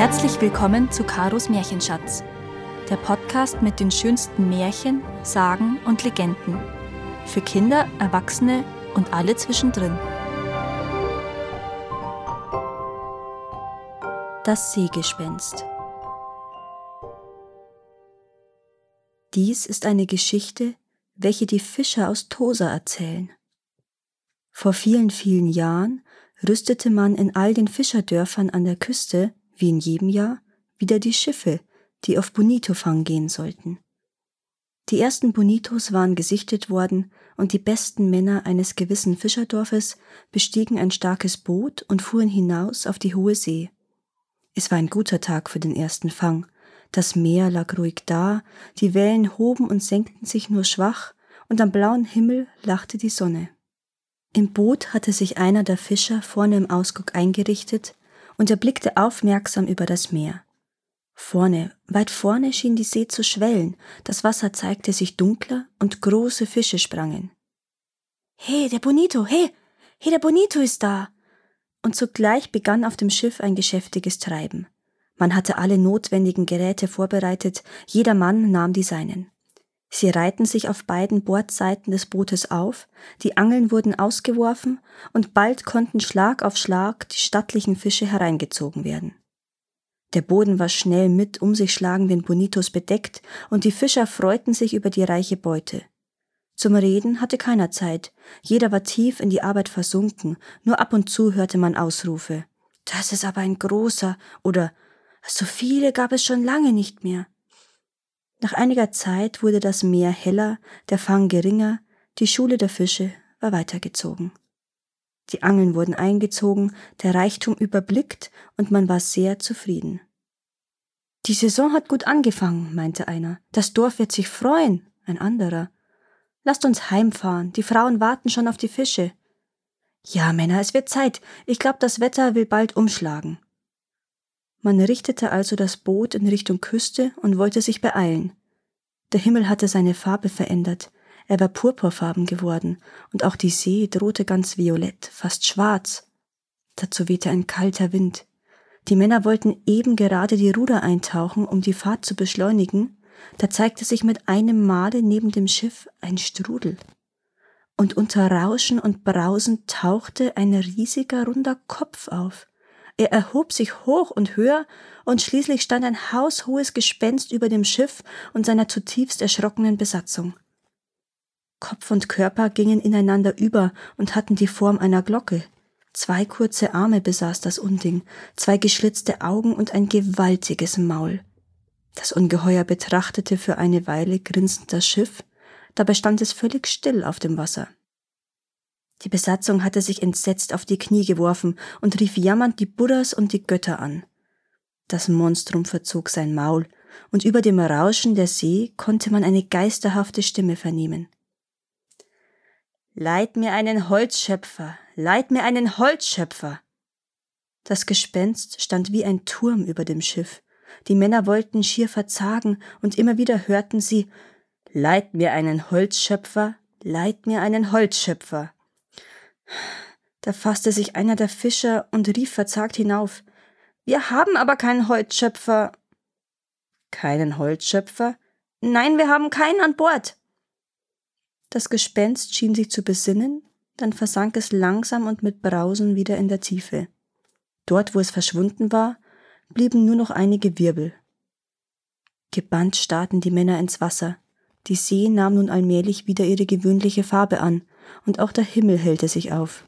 Herzlich willkommen zu Karos Märchenschatz, der Podcast mit den schönsten Märchen, Sagen und Legenden. Für Kinder, Erwachsene und alle zwischendrin. Das Seegespenst. Dies ist eine Geschichte, welche die Fischer aus Tosa erzählen. Vor vielen, vielen Jahren rüstete man in all den Fischerdörfern an der Küste, wie in jedem Jahr, wieder die Schiffe, die auf Bonitofang gehen sollten. Die ersten Bonitos waren gesichtet worden und die besten Männer eines gewissen Fischerdorfes bestiegen ein starkes Boot und fuhren hinaus auf die hohe See. Es war ein guter Tag für den ersten Fang. Das Meer lag ruhig da, die Wellen hoben und senkten sich nur schwach, und am blauen Himmel lachte die Sonne. Im Boot hatte sich einer der Fischer vorne im Ausguck eingerichtet und er blickte aufmerksam über das Meer. Vorne, weit vorne schien die See zu schwellen, das Wasser zeigte sich dunkler und große Fische sprangen. He, der Bonito, he, he, der Bonito ist da! Und zugleich begann auf dem Schiff ein geschäftiges Treiben. Man hatte alle notwendigen Geräte vorbereitet, jeder Mann nahm die seinen. Sie reihten sich auf beiden Bordseiten des Bootes auf, die Angeln wurden ausgeworfen, und bald konnten Schlag auf Schlag die stattlichen Fische hereingezogen werden. Der Boden war schnell mit um sich schlagenden Bonitos bedeckt, und die Fischer freuten sich über die reiche Beute. Zum Reden hatte keiner Zeit, jeder war tief in die Arbeit versunken, nur ab und zu hörte man Ausrufe. Das ist aber ein großer oder so viele gab es schon lange nicht mehr. Nach einiger Zeit wurde das Meer heller, der Fang geringer, die Schule der Fische war weitergezogen. Die Angeln wurden eingezogen, der Reichtum überblickt und man war sehr zufrieden. Die Saison hat gut angefangen, meinte einer. Das Dorf wird sich freuen, ein anderer. Lasst uns heimfahren, die Frauen warten schon auf die Fische. Ja, Männer, es wird Zeit. Ich glaube, das Wetter will bald umschlagen. Man richtete also das Boot in Richtung Küste und wollte sich beeilen. Der Himmel hatte seine Farbe verändert, er war purpurfarben geworden, und auch die See drohte ganz violett, fast schwarz. Dazu wehte ein kalter Wind. Die Männer wollten eben gerade die Ruder eintauchen, um die Fahrt zu beschleunigen, da zeigte sich mit einem Male neben dem Schiff ein Strudel. Und unter Rauschen und Brausen tauchte ein riesiger runder Kopf auf. Er erhob sich hoch und höher, und schließlich stand ein haushohes Gespenst über dem Schiff und seiner zutiefst erschrockenen Besatzung. Kopf und Körper gingen ineinander über und hatten die Form einer Glocke. Zwei kurze Arme besaß das Unding, zwei geschlitzte Augen und ein gewaltiges Maul. Das Ungeheuer betrachtete für eine Weile grinsend das Schiff, dabei stand es völlig still auf dem Wasser. Die Besatzung hatte sich entsetzt auf die Knie geworfen und rief jammernd die Buddhas und die Götter an. Das Monstrum verzog sein Maul, und über dem Rauschen der See konnte man eine geisterhafte Stimme vernehmen. Leid mir einen Holzschöpfer, leid mir einen Holzschöpfer. Das Gespenst stand wie ein Turm über dem Schiff. Die Männer wollten schier verzagen, und immer wieder hörten sie Leid mir einen Holzschöpfer, leid mir einen Holzschöpfer. Da fasste sich einer der Fischer und rief verzagt hinauf Wir haben aber keinen Holzschöpfer. Keinen Holzschöpfer? Nein, wir haben keinen an Bord. Das Gespenst schien sich zu besinnen, dann versank es langsam und mit Brausen wieder in der Tiefe. Dort, wo es verschwunden war, blieben nur noch einige Wirbel. Gebannt starrten die Männer ins Wasser. Die See nahm nun allmählich wieder ihre gewöhnliche Farbe an, und auch der Himmel hellte sich auf.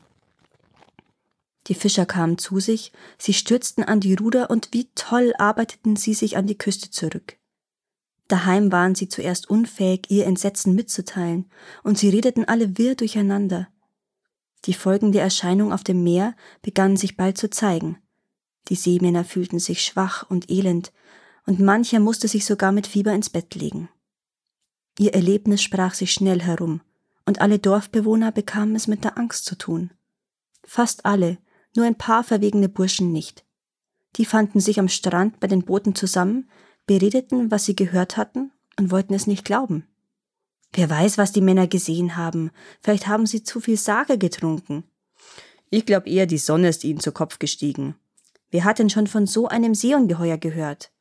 Die Fischer kamen zu sich, sie stürzten an die Ruder und wie toll arbeiteten sie sich an die Küste zurück. Daheim waren sie zuerst unfähig, ihr Entsetzen mitzuteilen, und sie redeten alle wirr durcheinander. Die folgende Erscheinung auf dem Meer begannen sich bald zu zeigen. Die Seemänner fühlten sich schwach und elend, und mancher musste sich sogar mit Fieber ins Bett legen. Ihr Erlebnis sprach sich schnell herum, und alle Dorfbewohner bekamen es mit der Angst zu tun. Fast alle, nur ein paar verwegene Burschen nicht. Die fanden sich am Strand bei den Booten zusammen, beredeten, was sie gehört hatten und wollten es nicht glauben. Wer weiß, was die Männer gesehen haben, vielleicht haben sie zu viel Sage getrunken. Ich glaube eher, die Sonne ist ihnen zu Kopf gestiegen. Wer hat denn schon von so einem Seeungeheuer gehört?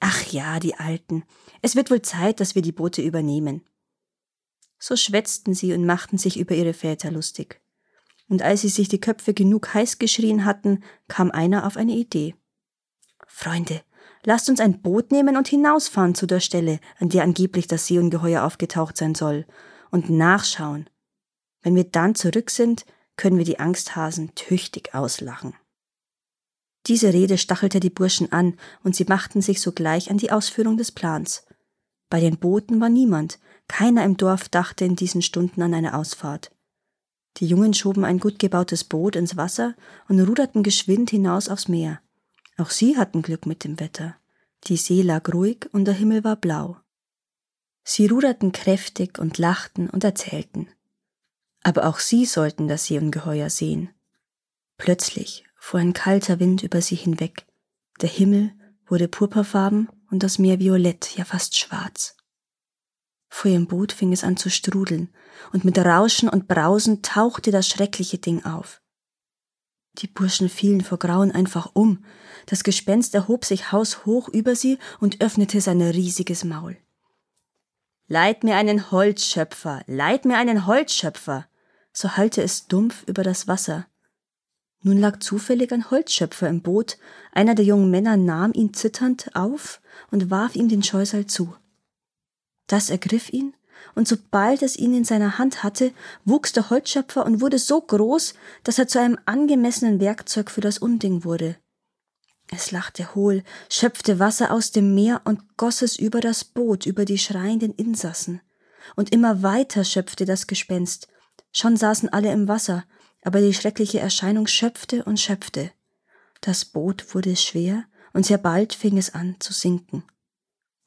Ach ja, die Alten. Es wird wohl Zeit, dass wir die Boote übernehmen. So schwätzten sie und machten sich über ihre Väter lustig. Und als sie sich die Köpfe genug heiß geschrien hatten, kam einer auf eine Idee. Freunde, lasst uns ein Boot nehmen und hinausfahren zu der Stelle, an der angeblich das Seeungeheuer aufgetaucht sein soll, und nachschauen. Wenn wir dann zurück sind, können wir die Angsthasen tüchtig auslachen. Diese Rede stachelte die Burschen an, und sie machten sich sogleich an die Ausführung des Plans. Bei den Booten war niemand, keiner im Dorf dachte in diesen Stunden an eine Ausfahrt. Die Jungen schoben ein gut gebautes Boot ins Wasser und ruderten geschwind hinaus aufs Meer. Auch sie hatten Glück mit dem Wetter. Die See lag ruhig und der Himmel war blau. Sie ruderten kräftig und lachten und erzählten. Aber auch sie sollten das Seeungeheuer sehen. Plötzlich fuhr ein kalter Wind über sie hinweg. Der Himmel wurde purpurfarben und das Meer violett, ja fast schwarz. Vor ihrem Boot fing es an zu strudeln, und mit Rauschen und Brausen tauchte das schreckliche Ding auf. Die Burschen fielen vor Grauen einfach um. Das Gespenst erhob sich haushoch über sie und öffnete sein riesiges Maul. Leid mir einen Holzschöpfer, leid mir einen Holzschöpfer, so hallte es dumpf über das Wasser. Nun lag zufällig ein Holzschöpfer im Boot, einer der jungen Männer nahm ihn zitternd auf und warf ihm den Scheusal zu. Das ergriff ihn, und sobald es ihn in seiner Hand hatte, wuchs der Holzschöpfer und wurde so groß, dass er zu einem angemessenen Werkzeug für das Unding wurde. Es lachte hohl, schöpfte Wasser aus dem Meer und goss es über das Boot, über die schreienden Insassen. Und immer weiter schöpfte das Gespenst. Schon saßen alle im Wasser, aber die schreckliche Erscheinung schöpfte und schöpfte. Das Boot wurde schwer, und sehr bald fing es an zu sinken.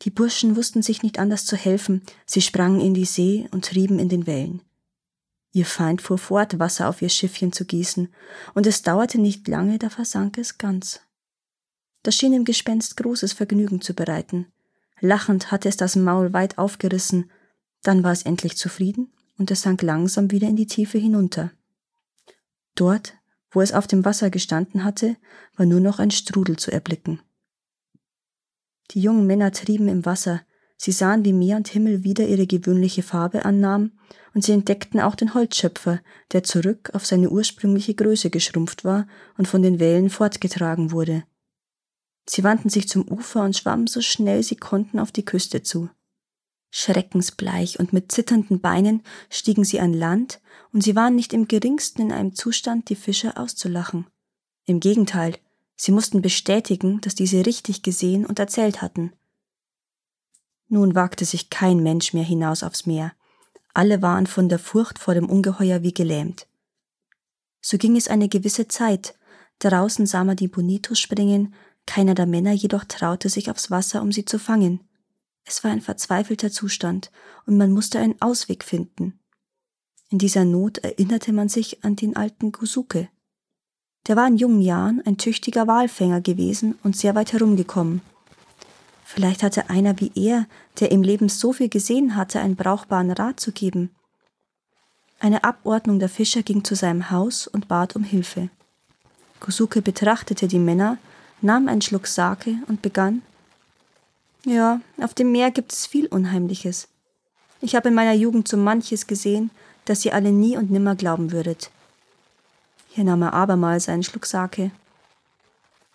Die Burschen wussten sich nicht anders zu helfen, sie sprangen in die See und trieben in den Wellen. Ihr Feind fuhr fort, Wasser auf ihr Schiffchen zu gießen, und es dauerte nicht lange, da versank es ganz. Das schien dem Gespenst großes Vergnügen zu bereiten. Lachend hatte es das Maul weit aufgerissen, dann war es endlich zufrieden, und es sank langsam wieder in die Tiefe hinunter. Dort, wo es auf dem Wasser gestanden hatte, war nur noch ein Strudel zu erblicken. Die jungen Männer trieben im Wasser, sie sahen, wie Meer und Himmel wieder ihre gewöhnliche Farbe annahmen, und sie entdeckten auch den Holzschöpfer, der zurück auf seine ursprüngliche Größe geschrumpft war und von den Wellen fortgetragen wurde. Sie wandten sich zum Ufer und schwammen so schnell sie konnten auf die Küste zu. Schreckensbleich und mit zitternden Beinen stiegen sie an Land, und sie waren nicht im geringsten in einem Zustand, die Fischer auszulachen. Im Gegenteil, Sie mussten bestätigen, dass diese richtig gesehen und erzählt hatten. Nun wagte sich kein Mensch mehr hinaus aufs Meer. Alle waren von der Furcht vor dem Ungeheuer wie gelähmt. So ging es eine gewisse Zeit. Draußen sah man die Bonitos springen, keiner der Männer jedoch traute sich aufs Wasser, um sie zu fangen. Es war ein verzweifelter Zustand, und man musste einen Ausweg finden. In dieser Not erinnerte man sich an den alten Gusuke. Der war in jungen Jahren ein tüchtiger Walfänger gewesen und sehr weit herumgekommen. Vielleicht hatte einer wie er, der im Leben so viel gesehen hatte, einen brauchbaren Rat zu geben. Eine Abordnung der Fischer ging zu seinem Haus und bat um Hilfe. Kosuke betrachtete die Männer, nahm einen Schluck Sake und begann Ja, auf dem Meer gibt es viel Unheimliches. Ich habe in meiner Jugend so manches gesehen, das ihr alle nie und nimmer glauben würdet. Hier nahm er abermals einen Schluck Sake.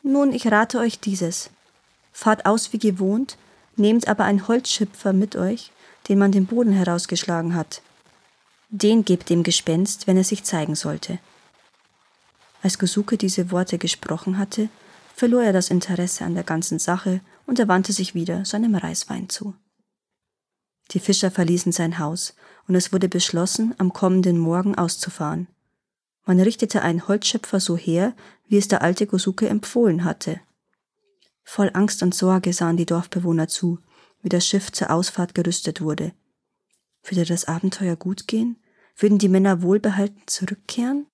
Nun, ich rate euch dieses. Fahrt aus wie gewohnt, nehmt aber einen Holzschipfer mit euch, den man den Boden herausgeschlagen hat. Den gebt dem Gespenst, wenn er sich zeigen sollte. Als Gosuke diese Worte gesprochen hatte, verlor er das Interesse an der ganzen Sache und er wandte sich wieder seinem Reiswein zu. Die Fischer verließen sein Haus, und es wurde beschlossen, am kommenden Morgen auszufahren. Man richtete einen Holzschöpfer so her, wie es der alte Gosuke empfohlen hatte. Voll Angst und Sorge sahen die Dorfbewohner zu, wie das Schiff zur Ausfahrt gerüstet wurde. Würde das Abenteuer gut gehen? Würden die Männer wohlbehalten zurückkehren?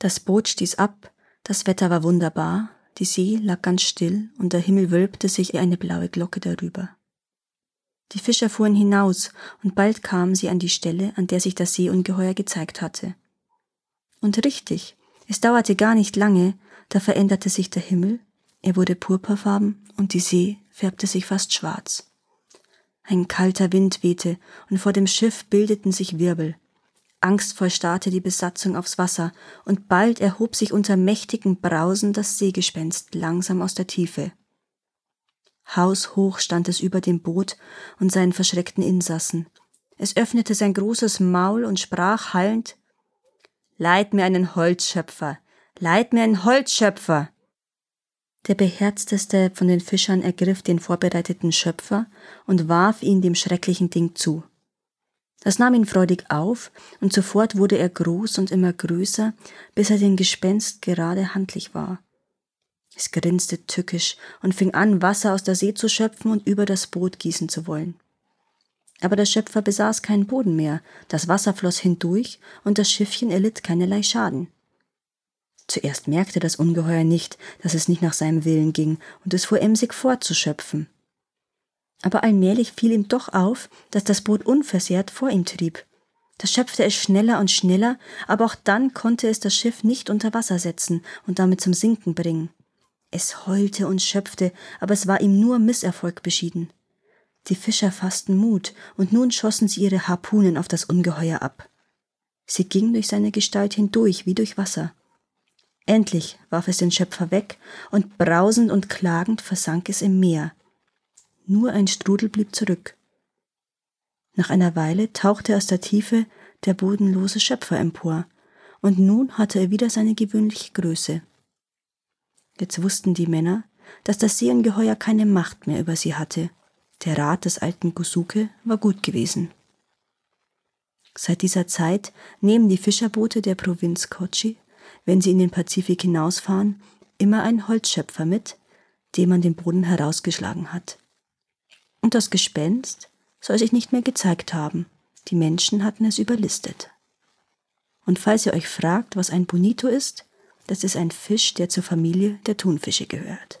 Das Boot stieß ab, das Wetter war wunderbar, die See lag ganz still und der Himmel wölbte sich wie eine blaue Glocke darüber. Die Fischer fuhren hinaus, und bald kamen sie an die Stelle, an der sich das Seeungeheuer gezeigt hatte. Und richtig, Es dauerte gar nicht lange, da veränderte sich der Himmel, er wurde purpurfarben und die See färbte sich fast schwarz. Ein kalter Wind wehte und vor dem Schiff bildeten sich Wirbel. Angstvoll starrte die Besatzung aufs Wasser und bald erhob sich unter mächtigem Brausen das Seegespenst langsam aus der Tiefe. Haushoch stand es über dem Boot und seinen verschreckten Insassen. Es öffnete sein großes Maul und sprach hallend Leid mir einen Holzschöpfer, leid mir einen Holzschöpfer. Der beherzteste von den Fischern ergriff den vorbereiteten Schöpfer und warf ihn dem schrecklichen Ding zu. Das nahm ihn freudig auf, und sofort wurde er groß und immer größer, bis er dem Gespenst gerade handlich war. Es grinste tückisch und fing an, Wasser aus der See zu schöpfen und über das Boot gießen zu wollen. Aber der Schöpfer besaß keinen Boden mehr, das Wasser floss hindurch und das Schiffchen erlitt keinerlei Schaden. Zuerst merkte das Ungeheuer nicht, dass es nicht nach seinem Willen ging, und es fuhr emsig fort zu schöpfen. Aber allmählich fiel ihm doch auf, dass das Boot unversehrt vor ihm trieb. Da schöpfte es schneller und schneller, aber auch dann konnte es das Schiff nicht unter Wasser setzen und damit zum Sinken bringen. Es heulte und schöpfte, aber es war ihm nur Misserfolg beschieden. Die Fischer fassten Mut, und nun schossen sie ihre Harpunen auf das Ungeheuer ab. Sie gingen durch seine Gestalt hindurch wie durch Wasser. Endlich warf es den Schöpfer weg, und brausend und klagend versank es im Meer. Nur ein Strudel blieb zurück. Nach einer Weile tauchte aus der Tiefe der bodenlose Schöpfer empor, und nun hatte er wieder seine gewöhnliche Größe. Jetzt wussten die Männer, dass das Seeungeheuer keine Macht mehr über sie hatte. Der Rat des alten Gusuke war gut gewesen. Seit dieser Zeit nehmen die Fischerboote der Provinz Kochi, wenn sie in den Pazifik hinausfahren, immer einen Holzschöpfer mit, den man den Boden herausgeschlagen hat. Und das Gespenst soll sich nicht mehr gezeigt haben. Die Menschen hatten es überlistet. Und falls ihr euch fragt, was ein Bonito ist, das ist ein Fisch, der zur Familie der Thunfische gehört.